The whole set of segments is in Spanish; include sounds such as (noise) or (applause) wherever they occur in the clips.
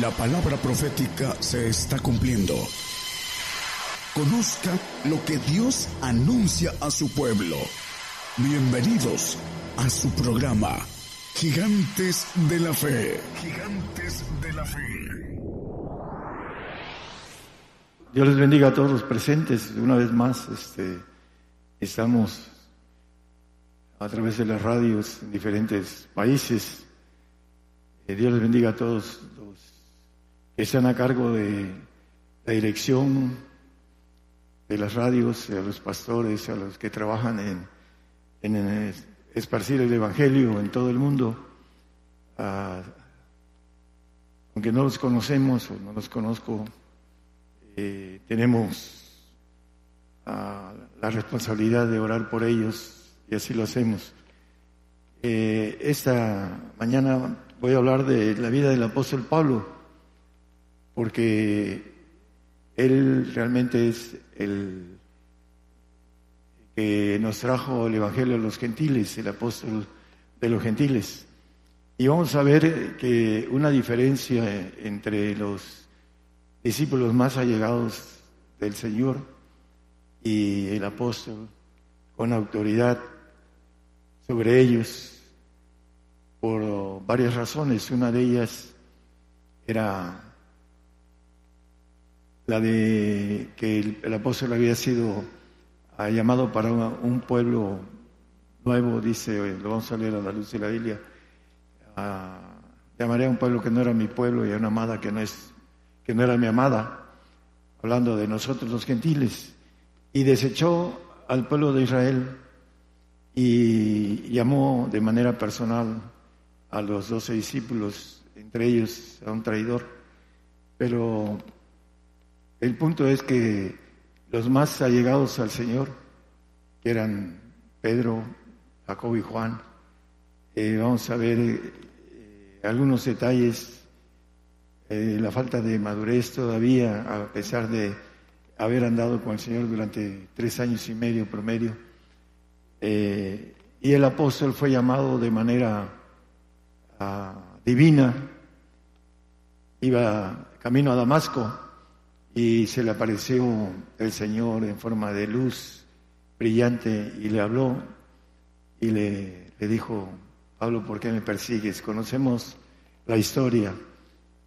La palabra profética se está cumpliendo. Conozca lo que Dios anuncia a su pueblo. Bienvenidos a su programa, Gigantes de la Fe. Gigantes de la Fe. Dios les bendiga a todos los presentes. Una vez más, este, estamos a través de las radios en diferentes países. Eh, Dios les bendiga a todos los están a cargo de la dirección de las radios, a los pastores, a los que trabajan en, esparcir el Evangelio en todo el mundo. Ah, aunque no los conocemos o no los conozco, eh, tenemos ah, la responsabilidad de orar por ellos y así lo hacemos. Eh, esta mañana voy a hablar de la vida del apóstol Pablo, porque él realmente es el que nos trajo el Evangelio a los gentiles, el apóstol de los gentiles. Y vamos a ver que una diferencia entre los discípulos más allegados del Señor y el apóstol con autoridad sobre ellos por varias razones. Una de ellas era la de que el, apóstol había sido llamado para un pueblo nuevo, dice, lo vamos a leer a la luz de la Biblia, llamaré a un pueblo que no era mi pueblo y a una amada que no es que no era mi amada, hablando de nosotros los gentiles, y desechó al pueblo de Israel y llamó de manera personal a los doce discípulos, entre ellos a un traidor. Pero el punto es que los más allegados al Señor, que eran Pedro, Jacob y Juan, eh, vamos a ver eh, algunos detalles eh, la falta de madurez todavía, a pesar de haber andado con el Señor durante tres años y medio promedio. Y el apóstol fue llamado de manera ah, divina, iba camino a Damasco y se le apareció el Señor en forma de luz brillante y le habló y le, dijo, Pablo, ¿por qué me persigues? Conocemos la historia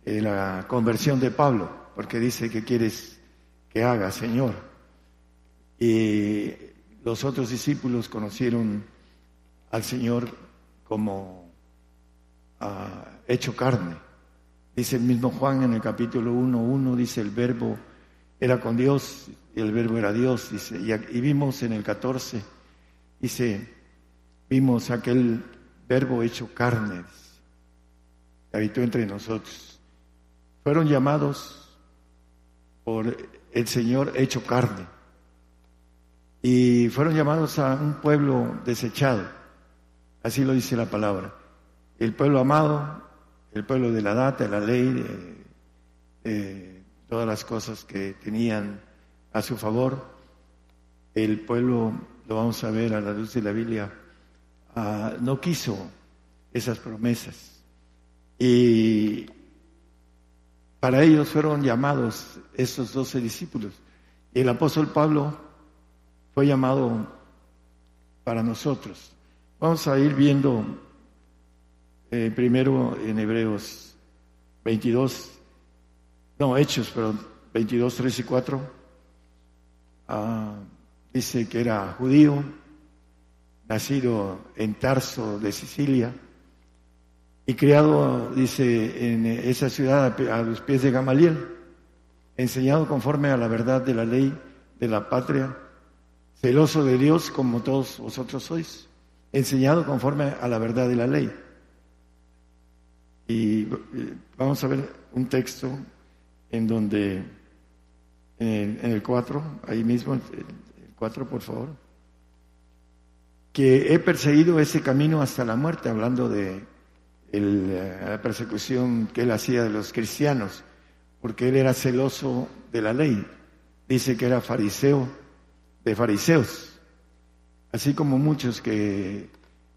eh, la conversión de Pablo, porque dice que quieres que haga, Señor. Y los otros discípulos conocieron al Señor como ah, hecho carne. Dice el mismo Juan en el capítulo 1.1, dice el verbo era con Dios y el verbo era Dios, dice, y, y vimos en el 14, dice, vimos aquel verbo hecho carne, que habitó entre nosotros. Fueron llamados por el Señor hecho carne y fueron llamados a un pueblo desechado, así lo dice la palabra, el pueblo amado, el pueblo de la data, la ley, de, todas las cosas que tenían a su favor, el pueblo, lo vamos a ver a la luz de la Biblia, ah, no quiso esas promesas. Y para ellos fueron llamados esos doce discípulos. Y el apóstol Pablo fue llamado para nosotros. Vamos a ir viendo eh, primero en Hebreos 22, no, Hechos, pero 22, 3 y 4. Ah, dice que era judío, nacido en Tarso de Sicilia y criado, dice, en esa ciudad a los pies de Gamaliel, enseñado conforme a la verdad de la ley de la patria, celoso de Dios como todos vosotros sois, enseñado conforme a la verdad de la ley. Y vamos a ver un texto en donde, en, el 4, ahí mismo, el 4 por favor, que he perseguido ese camino hasta la muerte, hablando de eh, la persecución que él hacía de los cristianos, porque él era celoso de la ley. Dice que era fariseo de fariseos, así como muchos que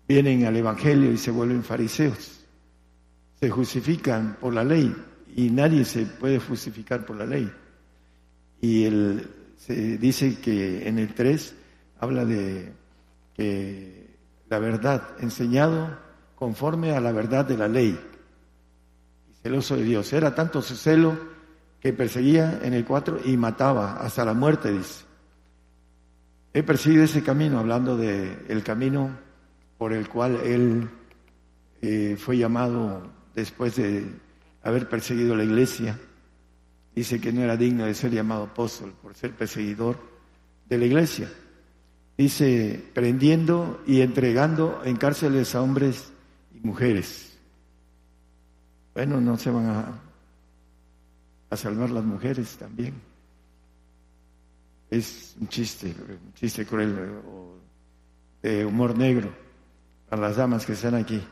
vienen al Evangelio y se vuelven fariseos. Se justifican por la ley y nadie se puede justificar por la ley. Y el, se dice que en el 3 habla de que la verdad, enseñado conforme a la verdad de la ley, celoso de Dios. Era tanto su celo que perseguía en el 4 y mataba hasta la muerte, dice. He perseguido ese camino, hablando del el camino por el cual él eh, fue llamado después de haber perseguido la iglesia. Dice que no era digno de ser llamado apóstol por ser perseguidor de la iglesia. Dice, prendiendo y entregando en cárceles a hombres y mujeres. Bueno, no se van a, salvar las mujeres también. Es un chiste, un chiste cruel de humor negro a las damas que están aquí.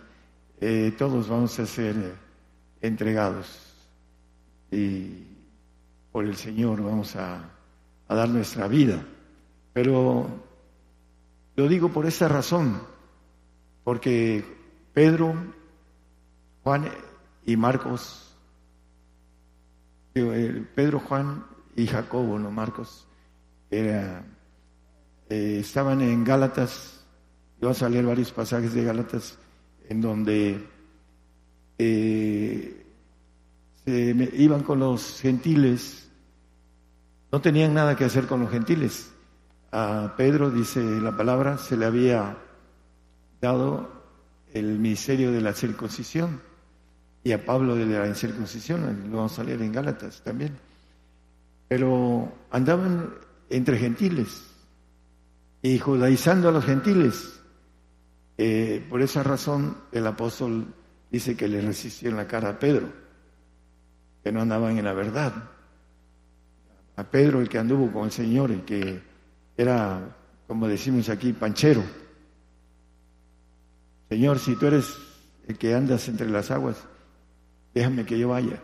Eh, todos vamos a ser eh, entregados. Y por el Señor vamos a, a dar nuestra vida. Pero lo digo por esa razón, porque Pedro, Juan y Marcos, eh, Pedro, Juan y Jacobo, no Marcos, era, estaban en Gálatas. Vamos a leer varios pasajes de Gálatas en donde eh, se iban con los gentiles, no tenían nada que hacer con los gentiles. A Pedro, dice la palabra, se le había dado el ministerio de la circuncisión y a Pablo de la incircuncisión, lo vamos a leer en Gálatas también. Pero andaban entre gentiles y judaizando a los gentiles. Eh, por esa razón el apóstol dice que le resistió en la cara a Pedro, que no andaban en la verdad. A Pedro, el que anduvo con el Señor, el que era, como decimos aquí, panchero. Señor, si tú eres el que andas entre las aguas, déjame que yo vaya.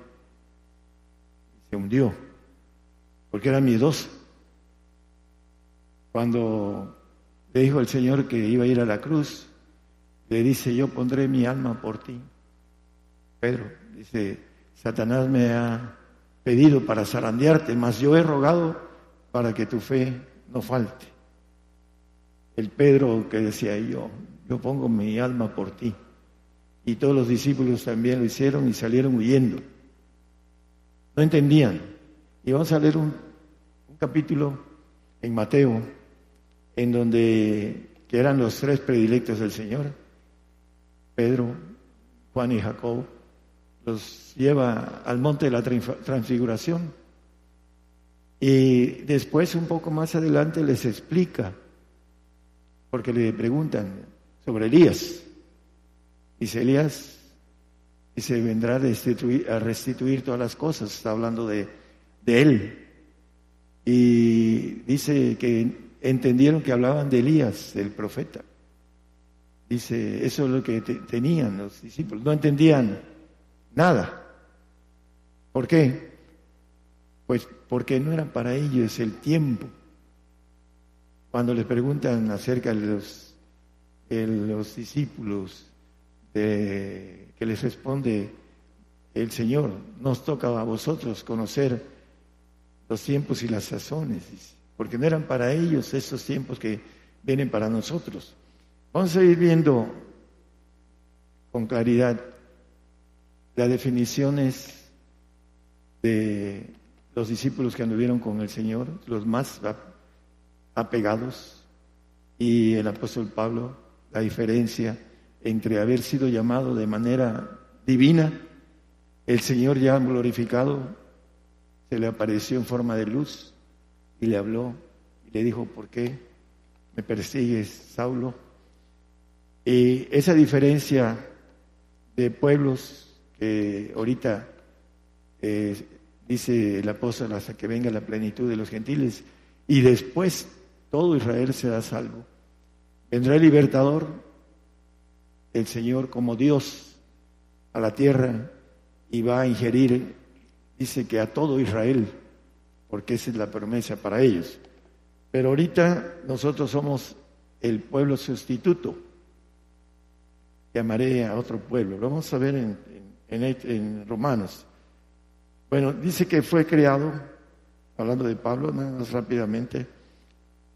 Se hundió, porque era miedoso. Cuando le dijo el Señor que iba a ir a la cruz, le dice, yo pondré mi alma por ti. Pedro dice, Satanás me ha pedido para zarandearte, mas yo he rogado para que tu fe no falte. El Pedro que decía yo, yo pongo mi alma por ti. Y todos los discípulos también lo hicieron y salieron huyendo. No entendían. Y vamos a leer un, un capítulo en Mateo, en donde que eran los tres predilectos del Señor Pedro, Juan y Jacob, los lleva al monte de la transfiguración. Y después, un poco más adelante, les explica, porque le preguntan sobre Elías. Dice Elías, y se vendrá a restituir, a restituir todas las cosas, está hablando de, de él. Y dice que entendieron que hablaban de Elías, el profeta. Dice, eso es lo que tenían los discípulos. No entendían nada. ¿Por qué? Pues porque no era para ellos el tiempo. Cuando les preguntan acerca de los, los discípulos, de, que les responde el Señor, nos toca a vosotros conocer los tiempos y las sazones, porque no eran para ellos esos tiempos que vienen para nosotros. Vamos a ir viendo con claridad las definiciones de los discípulos que anduvieron con el Señor, los más apegados, y el apóstol Pablo, la diferencia entre haber sido llamado de manera divina, el Señor ya glorificado, se le apareció en forma de luz y le habló y le dijo, ¿por qué me persigues, Saulo? Y esa diferencia de pueblos que ahorita eh, dice el apóstol hasta que venga la plenitud de los gentiles y después todo Israel será salvo. Vendrá el libertador, el Señor como Dios a la tierra y va a ingerir, dice que a todo Israel, porque esa es la promesa para ellos. Pero ahorita nosotros somos el pueblo sustituto llamaré a otro pueblo. Lo vamos a ver en, en, Romanos. Bueno, dice que fue creado, hablando de Pablo, nada más rápidamente,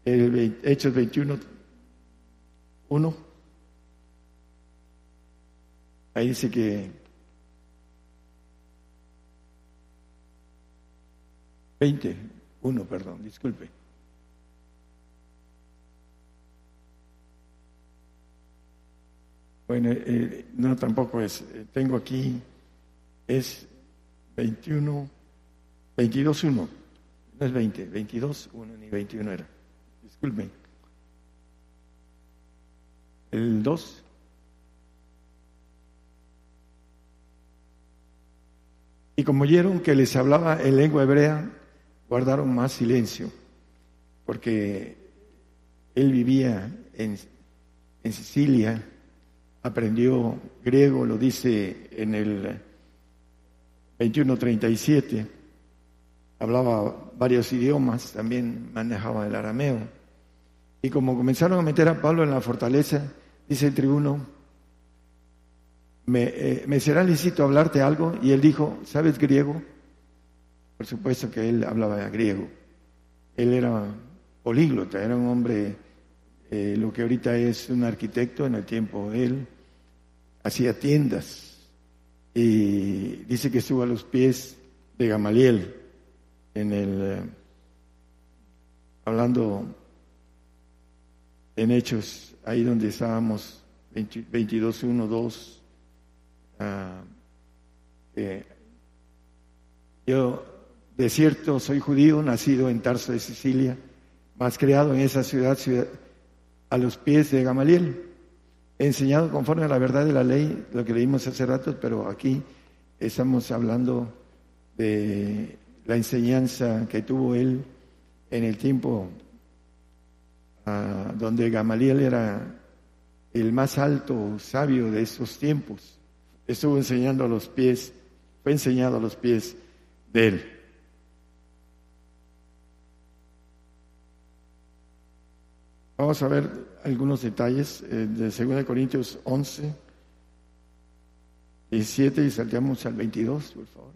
el Hechos 21, 1. Ahí dice que 20, 1, perdón, disculpe. Bueno, eh, no, tampoco es. Eh, tengo aquí, es 21, 22, 1. No es 20, 22, 1 ni 21 era. Disculpen. El 2. Y como oyeron que les hablaba en lengua hebrea, guardaron más silencio, porque él vivía en, en Sicilia aprendió griego, lo dice en el 2137, hablaba varios idiomas, también manejaba el arameo. Y como comenzaron a meter a Pablo en la fortaleza, dice el tribuno, me, eh, me será lícito hablarte algo, y él dijo, ¿sabes griego? Por supuesto que él hablaba griego. Él era políglota, era un hombre eh, lo que ahorita es un arquitecto, en el tiempo él, hacía tiendas y dice que estuvo a los pies de Gamaliel en el eh, hablando en Hechos, ahí donde estábamos, 22, 1, 2. yo, de cierto, soy judío, nacido en Tarso de Sicilia, más creado en esa ciudad a los pies de Gamaliel. Enseñado conforme a la verdad de la ley, lo que leímos hace rato, pero aquí estamos hablando de la enseñanza que tuvo él en el tiempo ah, donde Gamaliel era el más alto sabio de esos tiempos. Estuvo enseñando a los pies, fue enseñado a los pies de él. Vamos a ver algunos detalles eh, de 2 Corintios 11, 17 y salteamos al 22, por favor.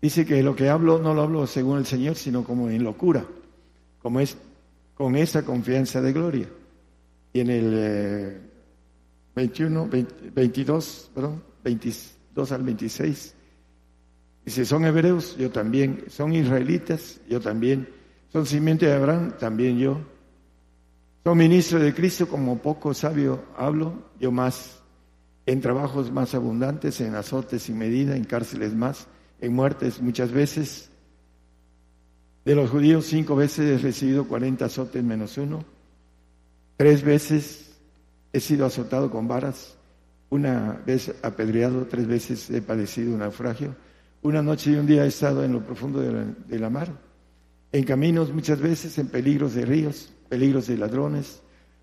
Dice que lo que hablo no lo hablo según el Señor, sino como en locura, como es con esa confianza de gloria. Y en el 21, eh, 22, perdón, 22 al 26, dice, son hebreos, yo también, son israelitas, yo también son simiente de Abraham, también yo. Son ministro de Cristo, como poco sabio hablo, yo más. En trabajos más abundantes, en azotes sin medida, en cárceles más, en muertes muchas veces. De los judíos cinco veces he recibido cuarenta azotes menos uno. Tres veces he sido azotado con varas. Una vez apedreado, tres veces he padecido un naufragio. Una noche y un día he estado en lo profundo de la mar en caminos muchas veces, en peligros de ríos, peligros de ladrones,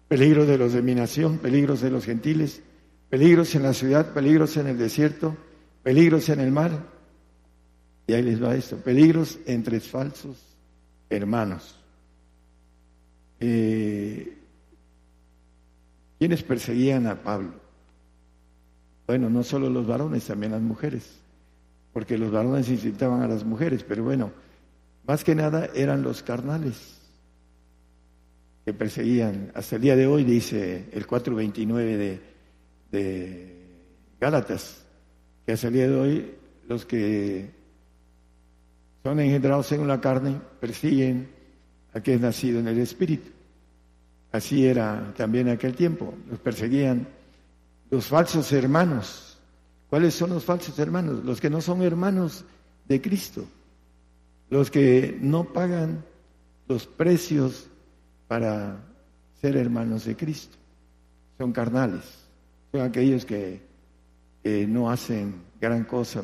peligros de los de mi nación, peligros de los gentiles, peligros en la ciudad, peligros en el desierto, peligros en el mar. Y ahí les va esto, peligros entre falsos hermanos. Eh, ¿Quiénes perseguían a Pablo? Bueno, no solo los varones, también las mujeres, porque los varones incitaban a las mujeres, pero bueno, más que nada eran los carnales que perseguían. Hasta el día de hoy dice el 429 de, de Gálatas, que hasta el día de hoy los que son engendrados según la carne persiguen a que es nacido en el Espíritu. Así era también en aquel tiempo. Los perseguían los falsos hermanos. ¿Cuáles son los falsos hermanos? Los que no son hermanos de Cristo los que no pagan los precios para ser hermanos de Cristo. Son carnales, son aquellos que, no hacen gran cosa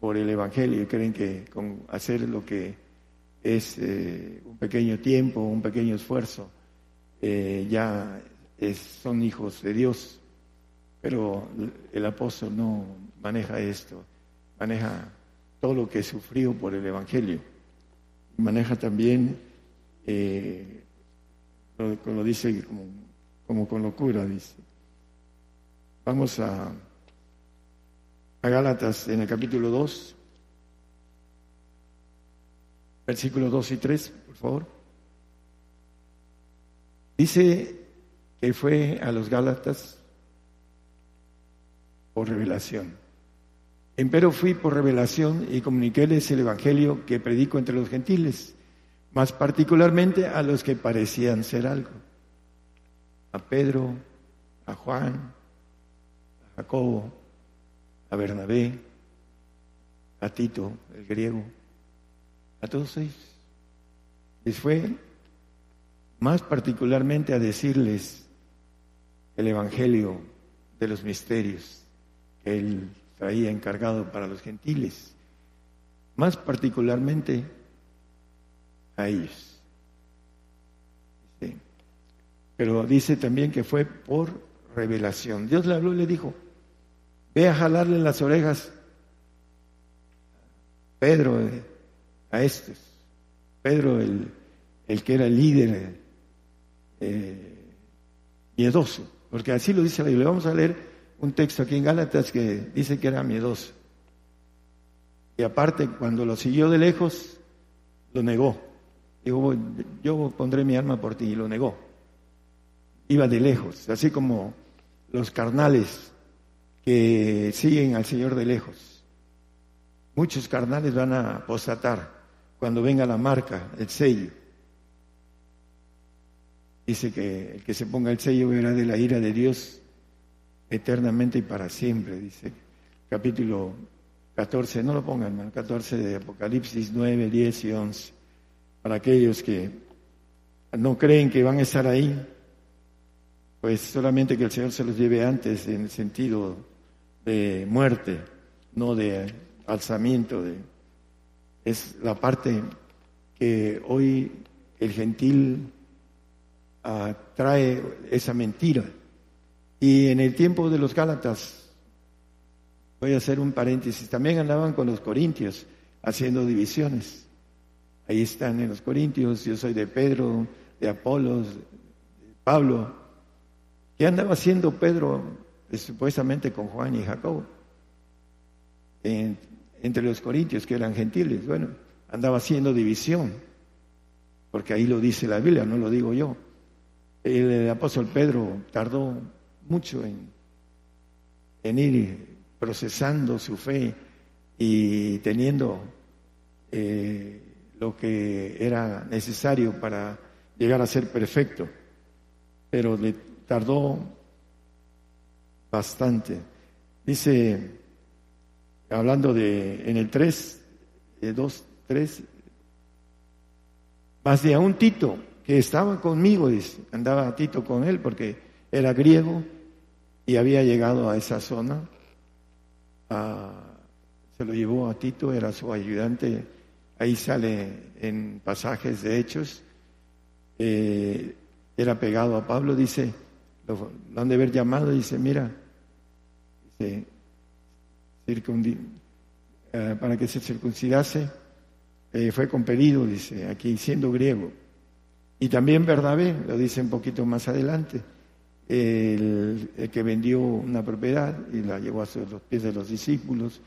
por el Evangelio y creen que con hacer lo que es eh, un pequeño tiempo, un pequeño esfuerzo, eh, ya son hijos de Dios. Pero el apóstol no maneja esto, maneja todo lo que sufrió por el Evangelio maneja también, eh, lo, dice como, con locura, dice. Vamos a, a Gálatas en el capítulo 2, versículos 2 y 3, por favor. Dice que fue a los Gálatas por revelación. Empero fui por revelación y comuniquéles el Evangelio que predico entre los gentiles, más particularmente a los que parecían ser algo. A Pedro, a Juan, a Jacobo, a Bernabé, a Tito, el griego, a todos ellos. Les fue más particularmente a decirles el Evangelio de los misterios que él traía encargado para los gentiles, más particularmente a ellos. Pero dice también que fue por revelación. Dios le habló y le dijo, ve a jalarle las orejas Pedro eh, a estos, Pedro el, el que era líder eh, miedoso, porque así lo dice la Biblia. Vamos a leer un texto aquí en Gálatas que dice que era miedoso. Y aparte, cuando lo siguió de lejos, lo negó. Dijo, yo pondré mi alma por ti, y lo negó. Iba de lejos, así como los carnales que siguen al Señor de lejos. Muchos carnales van a apostatar cuando venga la marca, el sello. Dice que el que se ponga el sello verá de la ira de Dios eternamente y para siempre, dice. Capítulo 14, no lo pongan, hermano, 14 de Apocalipsis 9, 10 y 11, para aquellos que no creen que van a estar ahí, pues solamente que el Señor se los lleve antes en el sentido de muerte, no de alzamiento, de, es la parte que hoy el gentil trae esa mentira. Y en el tiempo de los Gálatas, voy a hacer un paréntesis, también andaban con los corintios haciendo divisiones. Ahí están en los corintios, yo soy de Pedro, de Apolos, de Pablo. ¿Qué andaba haciendo Pedro eh, supuestamente con Juan y Jacobo? entre los corintios que eran gentiles. Bueno, andaba haciendo división, porque ahí lo dice la Biblia, no lo digo yo. El, apóstol Pedro tardó mucho en, en ir procesando su fe y teniendo eh, lo que era necesario para llegar a ser perfecto, pero le tardó bastante. Dice, hablando de en el 3, 2, 3, más de a un Tito, que estaba conmigo, andaba Tito con él porque era griego y había llegado a esa zona. se lo llevó a Tito, era su ayudante. Ahí sale en pasajes de hechos. Eh, era pegado a Pablo, dice, lo, han de haber llamado, dice, mira, dice, eh, para que se circuncidase, eh, fue compelido, dice, aquí siendo griego. Y también Bernabé, lo dice un poquito más adelante, el, que vendió una propiedad y la llevó a los pies de los discípulos,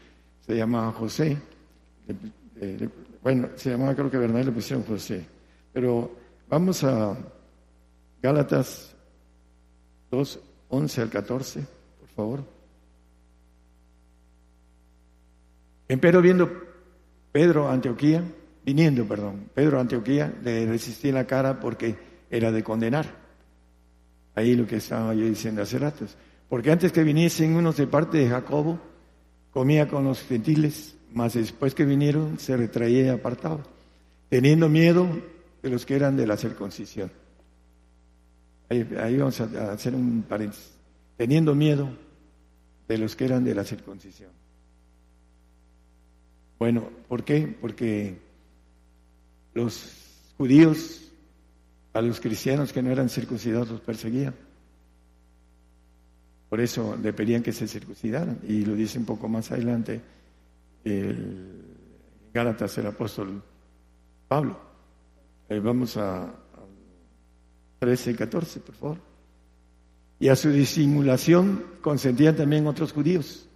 se llamaba José. Eh, bueno, se llamaba, creo que Bernabé le pusieron José. Pero vamos a Gálatas 2, 11 al 14, por favor. Empero viendo Pedro Antioquía, viniendo, perdón, Pedro Antioquía, le resistí la cara porque era de condenar. Ahí lo que estaba yo diciendo hace ratos. Porque antes que viniesen unos de parte de Jacobo, comía con los gentiles, mas después que vinieron se retraía y apartaba, teniendo miedo de los que eran de la circuncisión. Ahí, ahí vamos a hacer un paréntesis. Teniendo miedo de los que eran de la circuncisión. Bueno, ¿por qué? Porque los judíos a los cristianos que no eran circuncidados los perseguían. Por eso le pedían que se circuncidaran. Y lo dice un poco más adelante el Gálatas, el apóstol Pablo. Eh, vamos a, 13 y 14, por favor. Y a su disimulación consentían también otros judíos.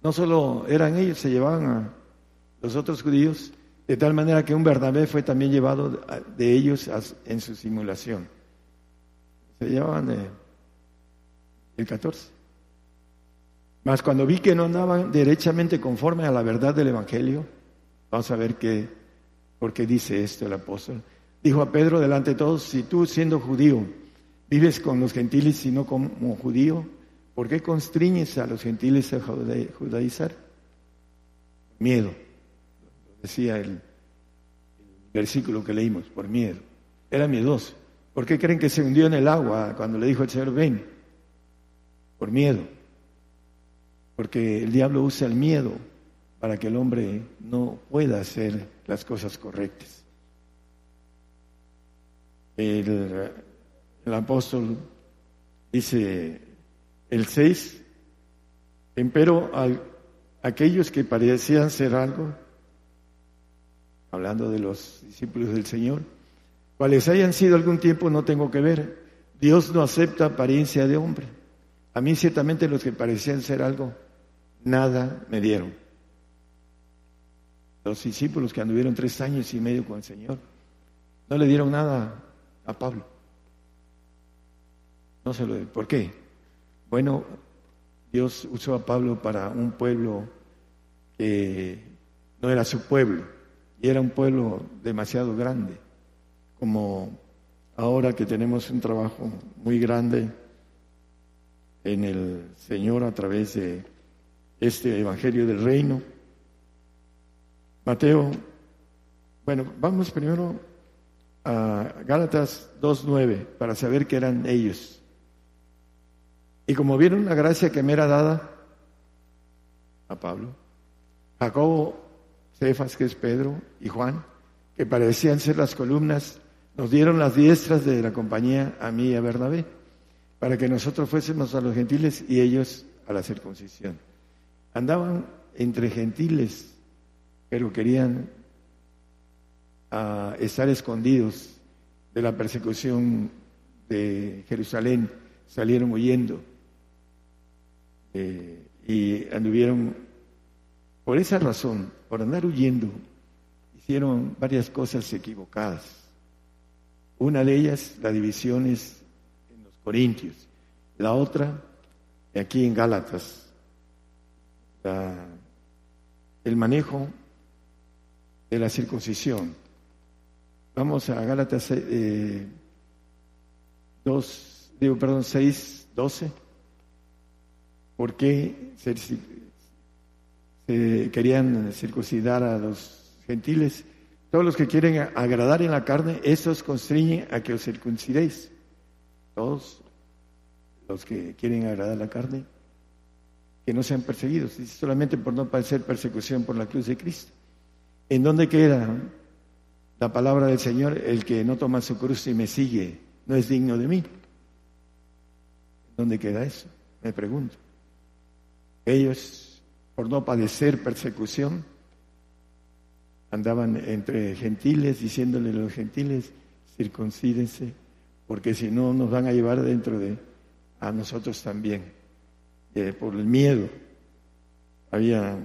No solo eran ellos, se llevaban a los otros judíos De tal manera que un Bernabé fue también llevado de ellos en su simulación. Se llevaban el 14. Mas cuando vi que no andaban derechamente conforme a la verdad del Evangelio, vamos a ver qué, por qué dice esto el apóstol. Dijo a Pedro delante de todos, si tú siendo judío vives con los gentiles y no como judío, ¿por qué constriñes a los gentiles a judaizar? Miedo decía el, versículo que leímos, por miedo. Era miedoso. ¿Por qué creen que se hundió en el agua cuando le dijo el Señor, ven? Por miedo. Porque el diablo usa el miedo para que el hombre no pueda hacer las cosas correctas. El, apóstol dice el 6, empero aquellos que parecían ser algo, hablando de los discípulos del Señor, cuales hayan sido algún tiempo no tengo que ver. Dios no acepta apariencia de hombre. A mí ciertamente los que parecían ser algo, nada me dieron. Los discípulos que anduvieron tres años y medio con el Señor, no le dieron nada a Pablo. No se lo ¿Por qué? Bueno, Dios usó a Pablo para un pueblo que no era su pueblo y era un pueblo demasiado grande, como ahora que tenemos un trabajo muy grande en el Señor a través de este Evangelio del Reino. Mateo, bueno, vamos primero a Gálatas 2.9 para saber que eran ellos. Y como vieron la gracia que me era dada a Pablo, Jacobo Cefas, que es Pedro, y Juan, que parecían ser las columnas, nos dieron las diestras de la compañía a mí y a Bernabé, para que nosotros fuésemos a los gentiles y ellos a la circuncisión. Andaban entre gentiles, pero querían ah, estar escondidos de la persecución de Jerusalén, salieron huyendo eh, y anduvieron por esa razón por andar huyendo, hicieron varias cosas equivocadas. Una de ellas, la división es en los Corintios. La otra, aquí en Gálatas, el manejo de la circuncisión. Vamos a Gálatas 2, eh, digo, perdón, 6, 12. ¿Por qué querían circuncidar a los gentiles. Todos los que quieren agradar en la carne, esos constriñen a que os circuncidéis. Todos los que quieren agradar la carne, que no sean perseguidos, solamente por no padecer persecución por la cruz de Cristo. ¿En dónde queda la palabra del Señor? El que no toma su cruz y me sigue no es digno de mí. ¿En dónde queda eso? Me pregunto. Ellos por no padecer persecución, andaban entre gentiles diciéndole a los gentiles, circuncídense, porque si no nos van a llevar dentro de a nosotros también. Eh, por el miedo. Había,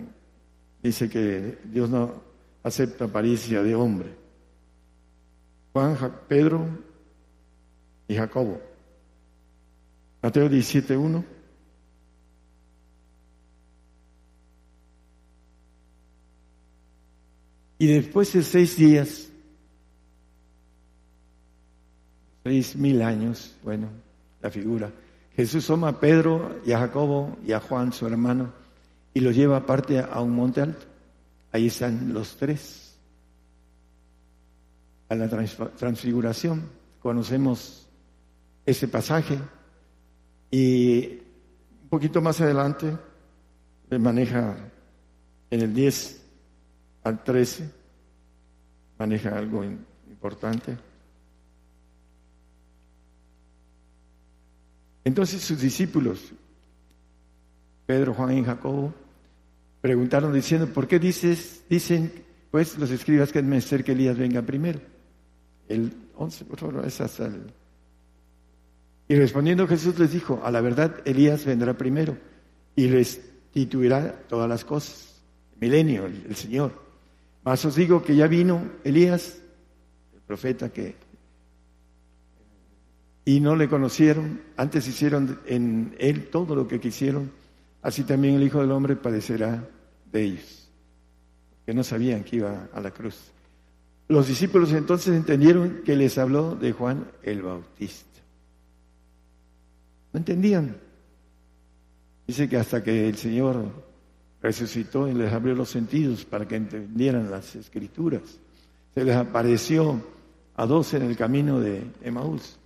dice que Dios no acepta apariencia de hombre. Juan, Pedro y Jacobo. Mateo 17.1. Y después de seis días, seis mil años, bueno, la figura, Jesús toma a Pedro y a Jacobo y a Juan, su hermano, y los lleva aparte a un monte alto. Ahí están los tres. A la transfiguración, conocemos ese pasaje y un poquito más adelante le maneja en el 10 al 13 maneja algo importante. Entonces sus discípulos, Pedro, Juan y Jacobo, preguntaron diciendo, ¿por qué dices, dicen pues los escribas que es menester que Elías venga primero? El 11, por favor, es hasta el... Y respondiendo Jesús les dijo, a la verdad Elías vendrá primero y restituirá todas las cosas. Milenio, el Señor. Mas os digo que ya vino Elías, el profeta que y no le conocieron, antes hicieron en él todo lo que quisieron, así también el Hijo del Hombre padecerá de ellos, que no sabían que iba a la cruz. Los discípulos entonces entendieron que les habló de Juan el Bautista. No entendían. Dice que hasta que el Señor resucitó y les abrió los sentidos para que entendieran las escrituras, se les apareció a dos en el camino de Emaús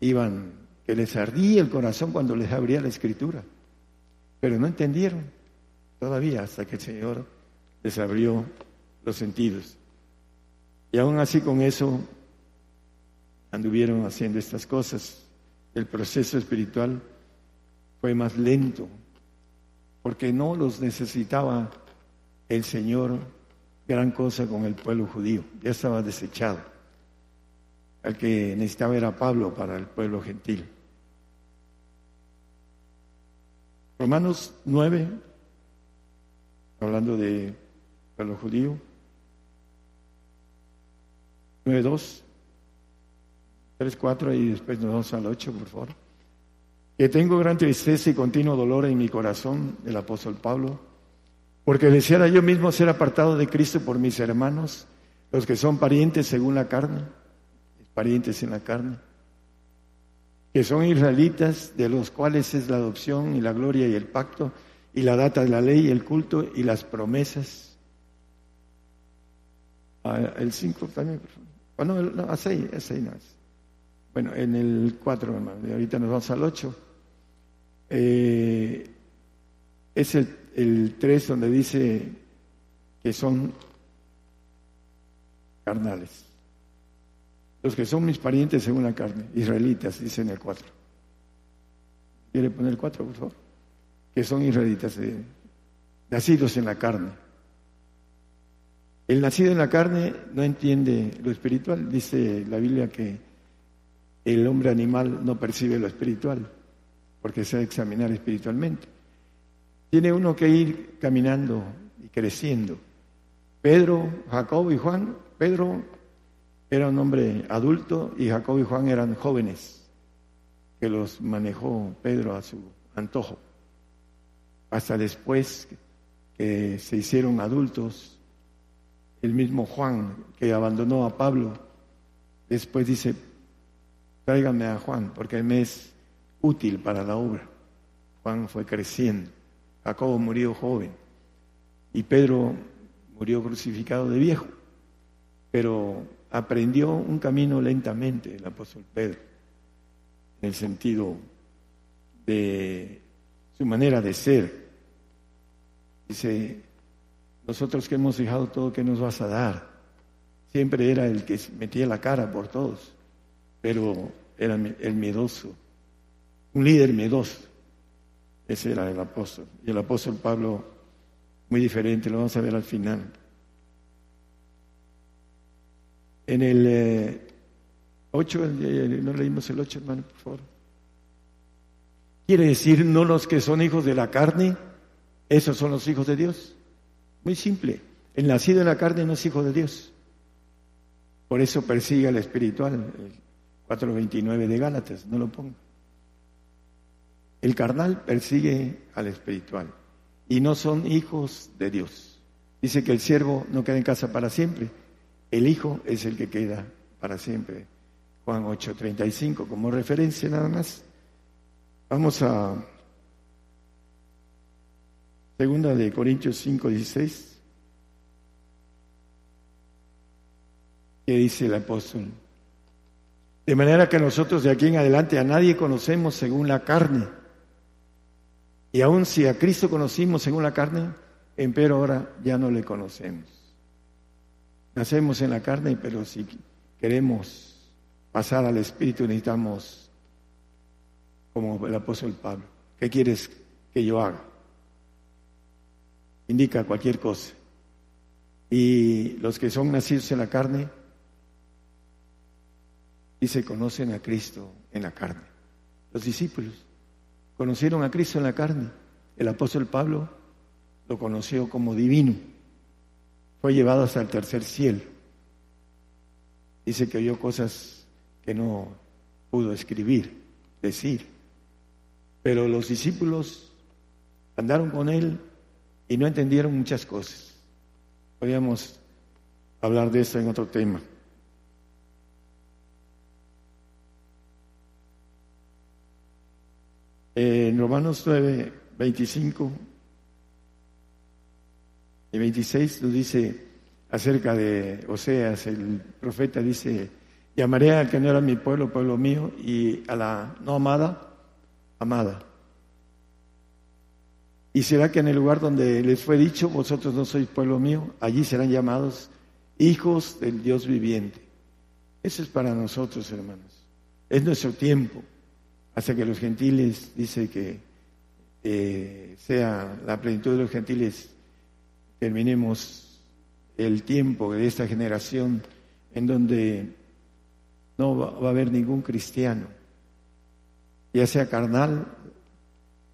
iban, que les ardía el corazón cuando les abría la escritura, pero no entendieron todavía hasta que el Señor les abrió los sentidos. Y aún así con eso anduvieron haciendo estas cosas. El proceso espiritual fue más lento, porque no los necesitaba el Señor gran cosa con el pueblo judío, ya estaba desechado. Al que necesitaba era Pablo para el pueblo gentil. Romanos 9, hablando de pueblo judío, 9, 2, 3, 4 y después nos vamos al 8, por favor. Que tengo gran tristeza y continuo dolor en mi corazón, el apóstol Pablo, porque deseara yo mismo ser apartado de Cristo por mis hermanos, los que son parientes según la carne parientes en la carne, que son israelitas, de los cuales es la adopción y la gloria y el pacto, y la data de la ley, el culto y las promesas. Ah, el 5 también, por favor. Oh, no, no, a 6, a 6 no Bueno, en el 4, hermano, ahorita nos vamos al 8. Eh, es el, el 3 donde dice que son carnales. Los que son mis parientes según la carne, israelitas, dice en el 4. ¿Quiere poner el 4, por favor? Que son israelitas, nacidos en la carne. El nacido en la carne no entiende lo espiritual. Dice la Biblia que el hombre animal no percibe lo espiritual, porque se ha de examinar espiritualmente. Tiene uno que ir caminando y creciendo. Pedro, Jacob y Juan, Pedro era un hombre adulto y Jacob y Juan eran jóvenes, que los manejó Pedro a su antojo. Hasta después que se hicieron adultos, el mismo Juan que abandonó a Pablo, después dice, tráigame a Juan porque me es útil para la obra. Juan fue creciendo, Jacobo murió joven y Pedro murió crucificado de viejo, pero aprendió un camino lentamente el apóstol Pedro, en el sentido de su manera de ser. Dice, nosotros que hemos dejado todo, ¿qué nos vas a dar? Siempre era el que metía la cara por todos, pero era el miedoso, un líder miedoso. Ese era el apóstol. Y el apóstol Pablo, muy diferente, lo vamos a ver al final. En el 8, eh, no leímos el 8, hermano, por favor. Quiere decir, no los que son hijos de la carne, esos son los hijos de Dios. Muy simple. El nacido en la carne no es hijo de Dios. Por eso persigue al espiritual, el 4.29 de Gálatas, no lo pongo. El carnal persigue al espiritual y no son hijos de Dios. Dice que el siervo no queda en casa para siempre, el Hijo es el que queda para siempre. Juan 8:35 como referencia nada más. Vamos a Segunda de Corintios 5:16. ¿Qué dice el apóstol? De manera que nosotros de aquí en adelante a nadie conocemos según la carne. Y aun si a Cristo conocimos según la carne, empero ahora ya no le conocemos. Nacemos en la carne, pero si queremos pasar al Espíritu necesitamos, como el apóstol Pablo, ¿qué quieres que yo haga? Indica cualquier cosa. Y los que son nacidos en la carne, y se conocen a Cristo en la carne. Los discípulos conocieron a Cristo en la carne. El apóstol Pablo lo conoció como divino fue llevado hasta el tercer cielo. Dice que oyó cosas que no pudo escribir, decir. Pero los discípulos andaron con él y no entendieron muchas cosas. Podríamos hablar de eso en otro tema. En Romanos 9, 25 y 26 nos dice acerca de Oseas, el profeta dice, llamaré al que no era mi pueblo, pueblo mío, y a la no amada, amada. Y será que en el lugar donde les fue dicho, vosotros no sois pueblo mío, allí serán llamados hijos del Dios viviente. Eso es para nosotros, hermanos. Es nuestro tiempo hasta que los gentiles, dice que eh, sea la plenitud de los gentiles, terminemos el tiempo de esta generación en donde no va, va a haber ningún cristiano, ya sea carnal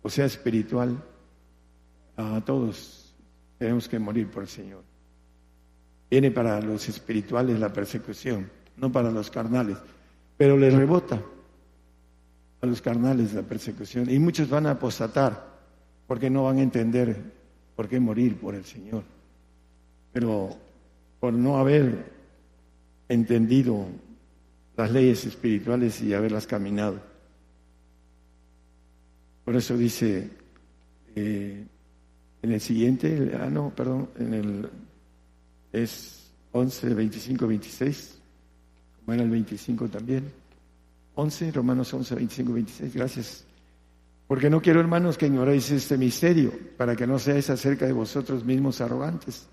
o sea espiritual, a todos tenemos que morir por el Señor. Viene para los espirituales la persecución, no para los carnales, pero les rebota a los carnales la persecución. Y muchos van a apostatar porque no van a entender por qué morir por el Señor. Pero por no haber entendido las leyes espirituales y haberlas caminado. Por eso dice eh, en el siguiente, ah no, perdón, en el es 11, 25, 26, como era el 25 también. 11, Romanos 11, 25, 26. Gracias. Porque no quiero, hermanos, que ignoréis este misterio, para que no seáis acerca de vosotros mismos arrogantes,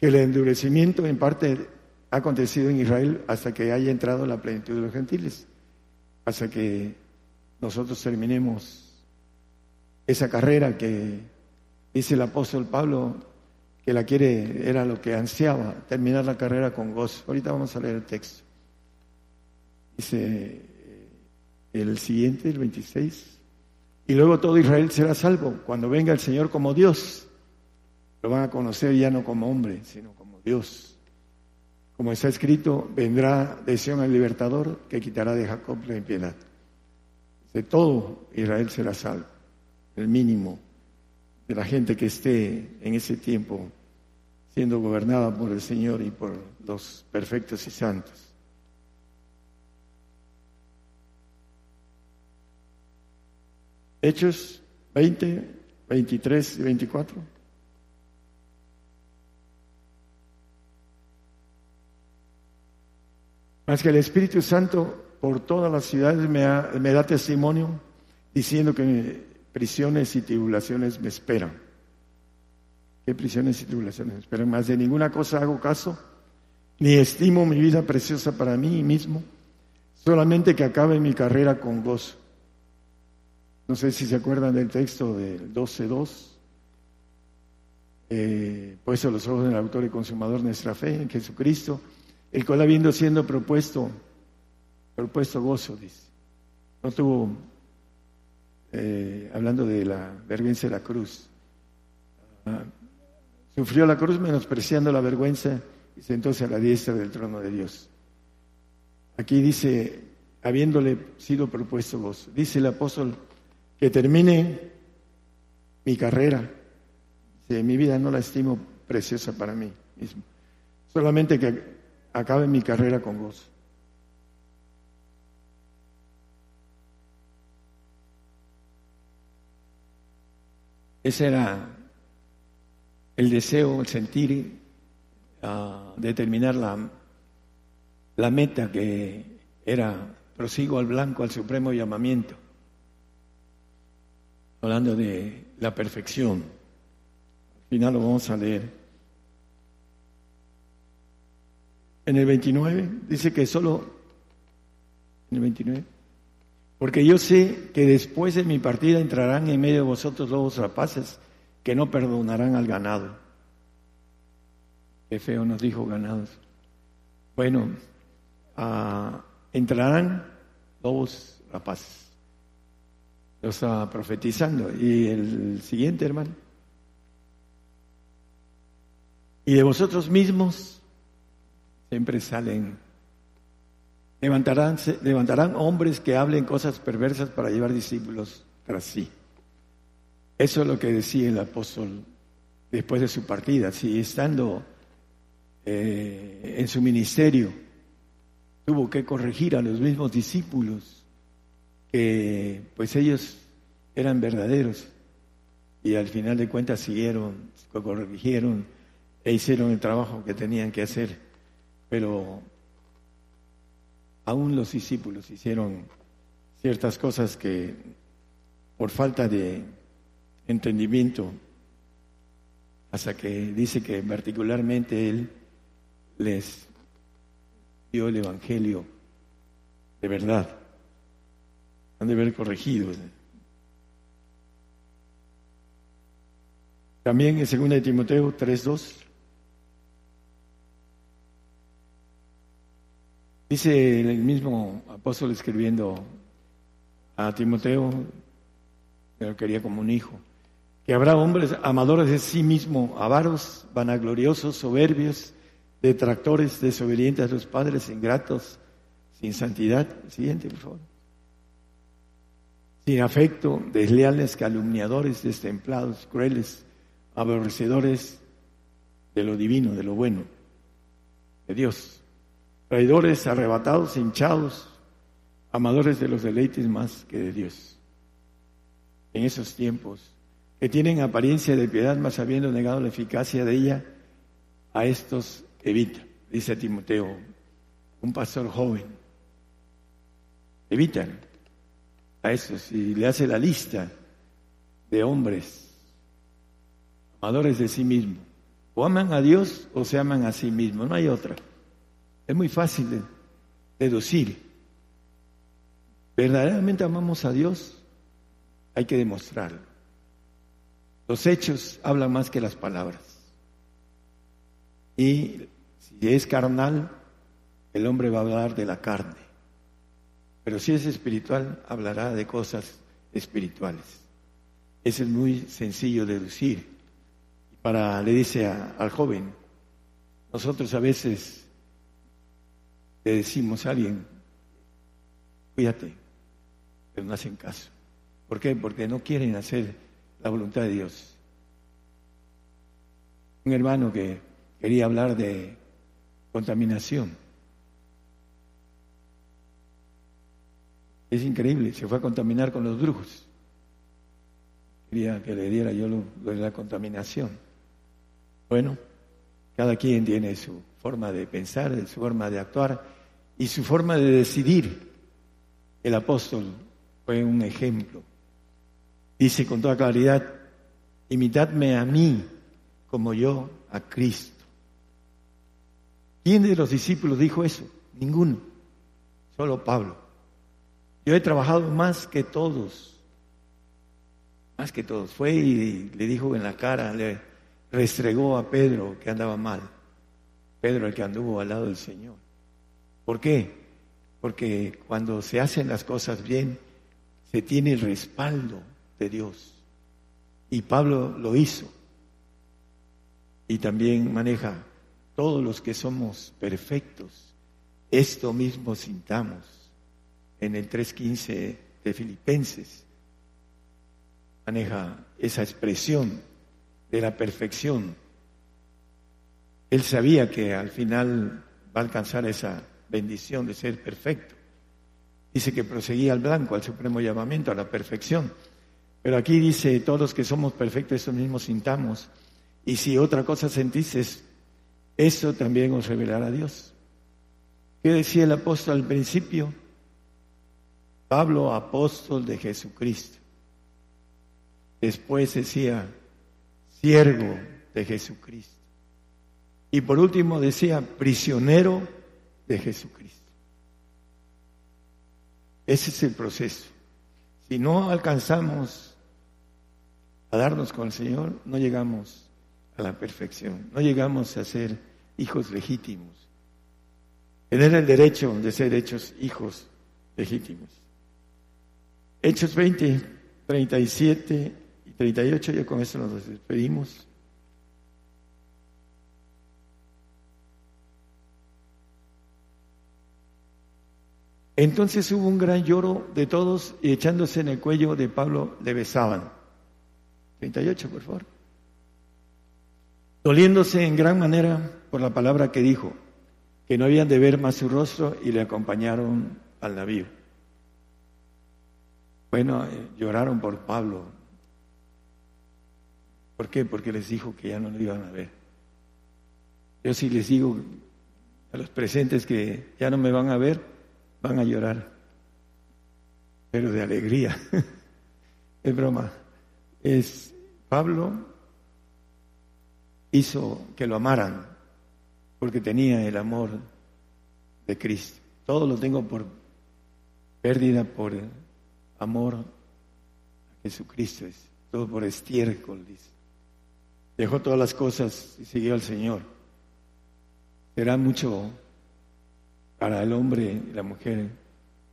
que el endurecimiento en parte ha acontecido en Israel hasta que haya entrado la plenitud de los gentiles, hasta que nosotros terminemos esa carrera que dice el apóstol Pablo que la quiere, era lo que ansiaba, terminar la carrera con gozo. Ahorita vamos a leer el texto. Dice, el siguiente, el 26. Y luego todo Israel será salvo cuando venga el Señor como Dios. Lo van a conocer ya no como hombre, sino como Dios. Como está escrito, vendrá de Sion el libertador que quitará de Jacob la impiedad. De todo Israel será salvo, el mínimo de la gente que esté en ese tiempo siendo gobernada por el Señor y por los perfectos y santos. Hechos 20, 23 y 24. Más que el Espíritu Santo por todas las ciudades me, da testimonio diciendo que prisiones y tribulaciones me esperan. ¿Qué prisiones y tribulaciones me esperan? Más de ninguna cosa hago caso, ni estimo mi vida preciosa para mí mismo, solamente que acabe mi carrera con gozo no sé si se acuerdan del texto del 12.2. Eh, puesto los ojos del autor y consumador de nuestra fe, en Jesucristo, el cual habiendo siendo propuesto, propuesto gozo, dice. No tuvo, eh, hablando de la vergüenza de la cruz, ah, sufrió la cruz menospreciando la vergüenza y sentóse a la diestra del trono de Dios. Aquí dice, habiéndole sido propuesto gozo, dice el apóstol que termine mi carrera. Si mi vida no la estimo preciosa para mí mismo. Solamente que acabe mi carrera con gozo. Ese era el deseo, el sentir, uh, determinar la, la meta que era prosigo al blanco, al supremo llamamiento hablando de la perfección. Al final lo vamos a leer. En el 29 dice que solo, en el 29, porque yo sé que después de mi partida entrarán en medio de vosotros lobos rapaces que no perdonarán al ganado. Qué feo nos dijo ganados. Bueno, ah, entrarán lobos rapaces. Lo estaba profetizando. Y el siguiente, hermano. Y de vosotros mismos siempre salen, levantarán, levantarán hombres que hablen cosas perversas para llevar discípulos tras sí. Eso es lo que decía el apóstol después de su partida. Si estando eh, en su ministerio tuvo que corregir a los mismos discípulos, que pues ellos eran verdaderos y al final de cuentas siguieron, corrigieron e hicieron el trabajo que tenían que hacer, pero aún los discípulos hicieron ciertas cosas que por falta de entendimiento, hasta que dice que particularmente Él les dio el Evangelio de verdad. Han de haber corregido. También en 2 de Timoteo 3.2 dice el mismo apóstol escribiendo a Timoteo, que lo quería como un hijo, que habrá hombres amadores de sí mismo, avaros, vanagloriosos, soberbios, detractores, desobedientes a los padres, ingratos, sin santidad. Siguiente, por favor. Sin afecto, desleales, calumniadores, destemplados, crueles, aborrecedores de lo divino, de lo bueno, de Dios. Traidores, arrebatados, hinchados, amadores de los deleites más que de Dios. En esos tiempos, que tienen apariencia de piedad, mas habiendo negado la eficacia de ella, a estos evita, dice Timoteo, un pastor joven. Evitan a estos y le hace la lista de hombres amadores de sí mismos. O aman a Dios o se aman a sí mismos, no hay otra. Es muy fácil de deducir. ¿Verdaderamente amamos a Dios? Hay que demostrarlo. Los hechos hablan más que las palabras. Y si es carnal, el hombre va a hablar de la carne. Pero si es espiritual, hablará de cosas espirituales. Es muy sencillo de deducir. Para, le dice al joven, nosotros a veces le decimos a alguien, cuídate, pero no hacen caso. ¿Por qué? Porque no quieren hacer la voluntad de Dios. Un hermano que quería hablar de contaminación. Es increíble, se fue a contaminar con los brujos. Quería que le diera yo lo, de la contaminación. Bueno, cada quien tiene su forma de pensar, su forma de actuar y su forma de decidir. El apóstol fue un ejemplo. Dice con toda claridad, imitadme a mí como yo a Cristo. ¿Quién de los discípulos dijo eso? Ninguno, solo Pablo. Yo he trabajado más que todos, más que todos. Fue y le dijo en la cara, le restregó a Pedro que andaba mal. Pedro el que anduvo al lado del Señor. ¿Por qué? Porque cuando se hacen las cosas bien, se tiene el respaldo de Dios. Y Pablo lo hizo. Y también maneja todos los que somos perfectos, esto mismo sintamos en el 3.15 de Filipenses. Maneja esa expresión de la perfección. Él sabía que al final va a alcanzar esa bendición de ser perfecto. Dice que proseguía al blanco, al supremo llamamiento, a la perfección. Pero aquí dice, todos los que somos perfectos, eso mismo sintamos. Y si otra cosa sentís, eso también os revelará a Dios. ¿Qué decía el apóstol al principio? Pablo, apóstol de Jesucristo. Después decía, siervo de Jesucristo. Y por último decía, prisionero de Jesucristo. Ese es el proceso. Si no alcanzamos a darnos con el Señor, no llegamos a la perfección, no llegamos a ser hijos legítimos. Tener el derecho de ser hechos hijos legítimos. Hechos 20, 37 y 38, ya con eso nos despedimos. Entonces hubo un gran lloro de todos y echándose en el cuello de Pablo le besaban. 38, por favor. Doliéndose en gran manera por la palabra que dijo, que no habían de ver más su rostro y le acompañaron al navío. Bueno, eh, lloraron por Pablo. ¿Por qué? Porque les dijo que ya no lo iban a ver. Yo sí les digo a los presentes que ya no me van a ver, van a llorar, pero de alegría. (laughs) es broma. Es Pablo hizo que lo amaran porque tenía el amor de Cristo. Todo lo tengo por pérdida, por amor a Jesucristo. Es todo por estiércol. Dejó todas las cosas y siguió al Señor. Será mucho para el hombre y la mujer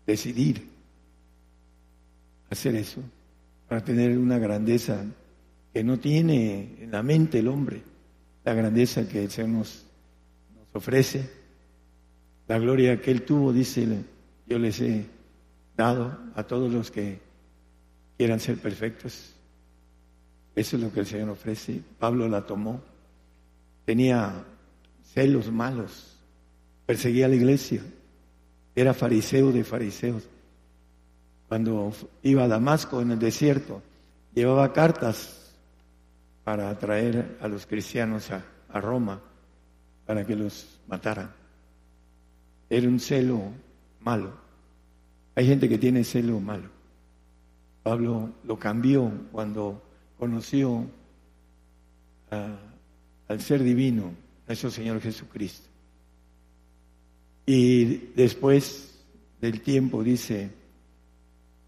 decidir hacer eso, para tener una grandeza que no tiene en la mente el hombre, la grandeza que el Señor nos, nos ofrece, la gloria que Él tuvo, dice, yo les he dado a todos los que quieran ser perfectos. Eso es lo que el Señor ofrece. Pablo la tomó. Tenía celos malos. Perseguía a la iglesia. Era fariseo de fariseos. Cuando iba a Damasco en el desierto, llevaba cartas para atraer a los cristianos a, a Roma para que los mataran. Era un celo malo. Hay gente que tiene celo malo. Pablo lo cambió cuando conoció al ser divino, nuestro Señor Jesucristo. Y después del tiempo dice,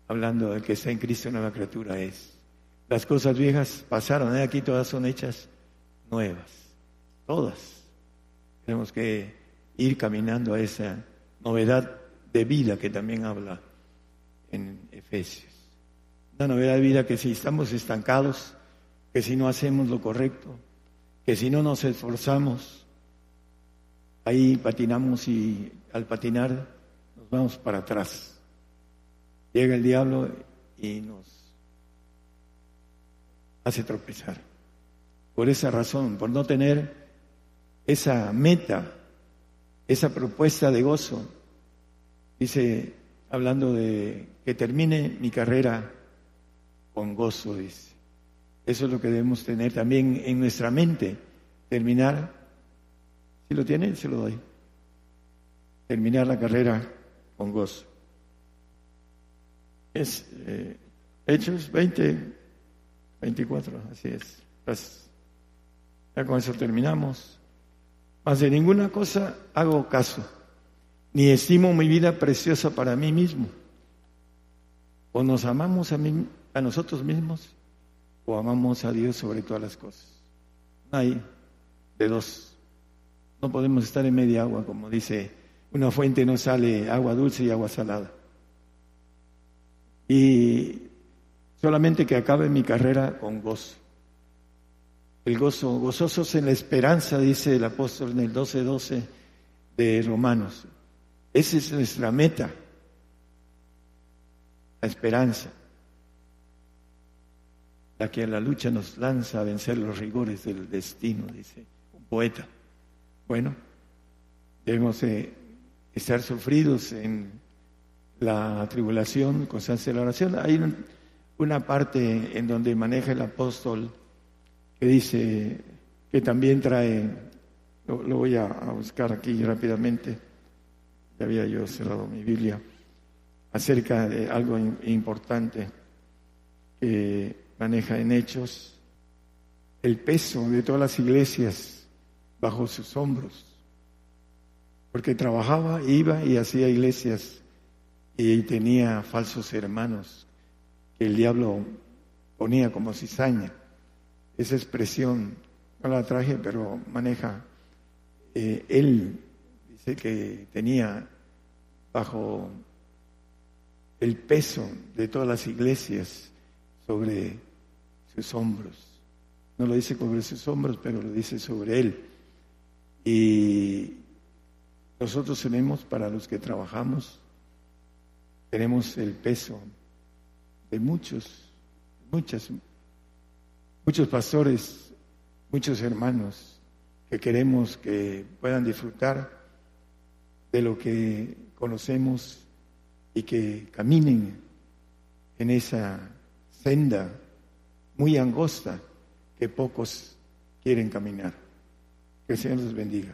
hablando del que está en Cristo, nueva criatura es. Las cosas viejas pasaron, ¿eh? aquí todas son hechas nuevas, todas. Tenemos que ir caminando a esa novedad de vida que también habla en Efesios. Una novedad de vida que si estamos estancados, que si no hacemos lo correcto, que si no nos esforzamos, ahí patinamos y al patinar nos vamos para atrás. Llega el diablo y nos hace tropezar. Por esa razón, por no tener esa meta, esa propuesta de gozo, dice, hablando de que termine mi carrera con gozo, dice. Eso es lo que debemos tener también en nuestra mente. Terminar, si lo tiene, se lo doy. Terminar la carrera con gozo. Es eh, Hechos 20, 24, así es. Ya con eso terminamos. Más de ninguna cosa hago caso, ni estimo mi vida preciosa para mí mismo. O nos amamos a mí a nosotros mismos o amamos a Dios sobre todas las cosas. hay de dos. No podemos estar en media agua, como dice, una fuente no sale agua dulce y agua salada. Y solamente que acabe mi carrera con gozo. El gozo, gozosos en la esperanza, dice el apóstol en el 12:12 12 de Romanos. Esa es nuestra meta, la esperanza la que a la lucha nos lanza a vencer los rigores del destino, dice un poeta. Bueno, debemos estar sufridos en la tribulación, constancia de la oración. Hay una parte en donde maneja el apóstol que dice que también trae, lo, voy a, buscar aquí rápidamente, ya había yo cerrado mi Biblia, acerca de algo importante que maneja en hechos el peso de todas las iglesias bajo sus hombros, porque trabajaba, iba y hacía iglesias y tenía falsos hermanos que el diablo ponía como cizaña. Esa expresión no la traje, pero maneja. Eh, él que tenía bajo el peso de todas las iglesias sobre sus hombros. No lo dice sobre sus hombros, pero lo dice sobre él. Y nosotros tenemos, para los que trabajamos, tenemos el peso de muchos, muchas, muchos pastores, muchos hermanos que queremos que puedan disfrutar de lo que conocemos y que caminen en esa senda muy angosta que pocos quieren caminar. Que el Señor los bendiga.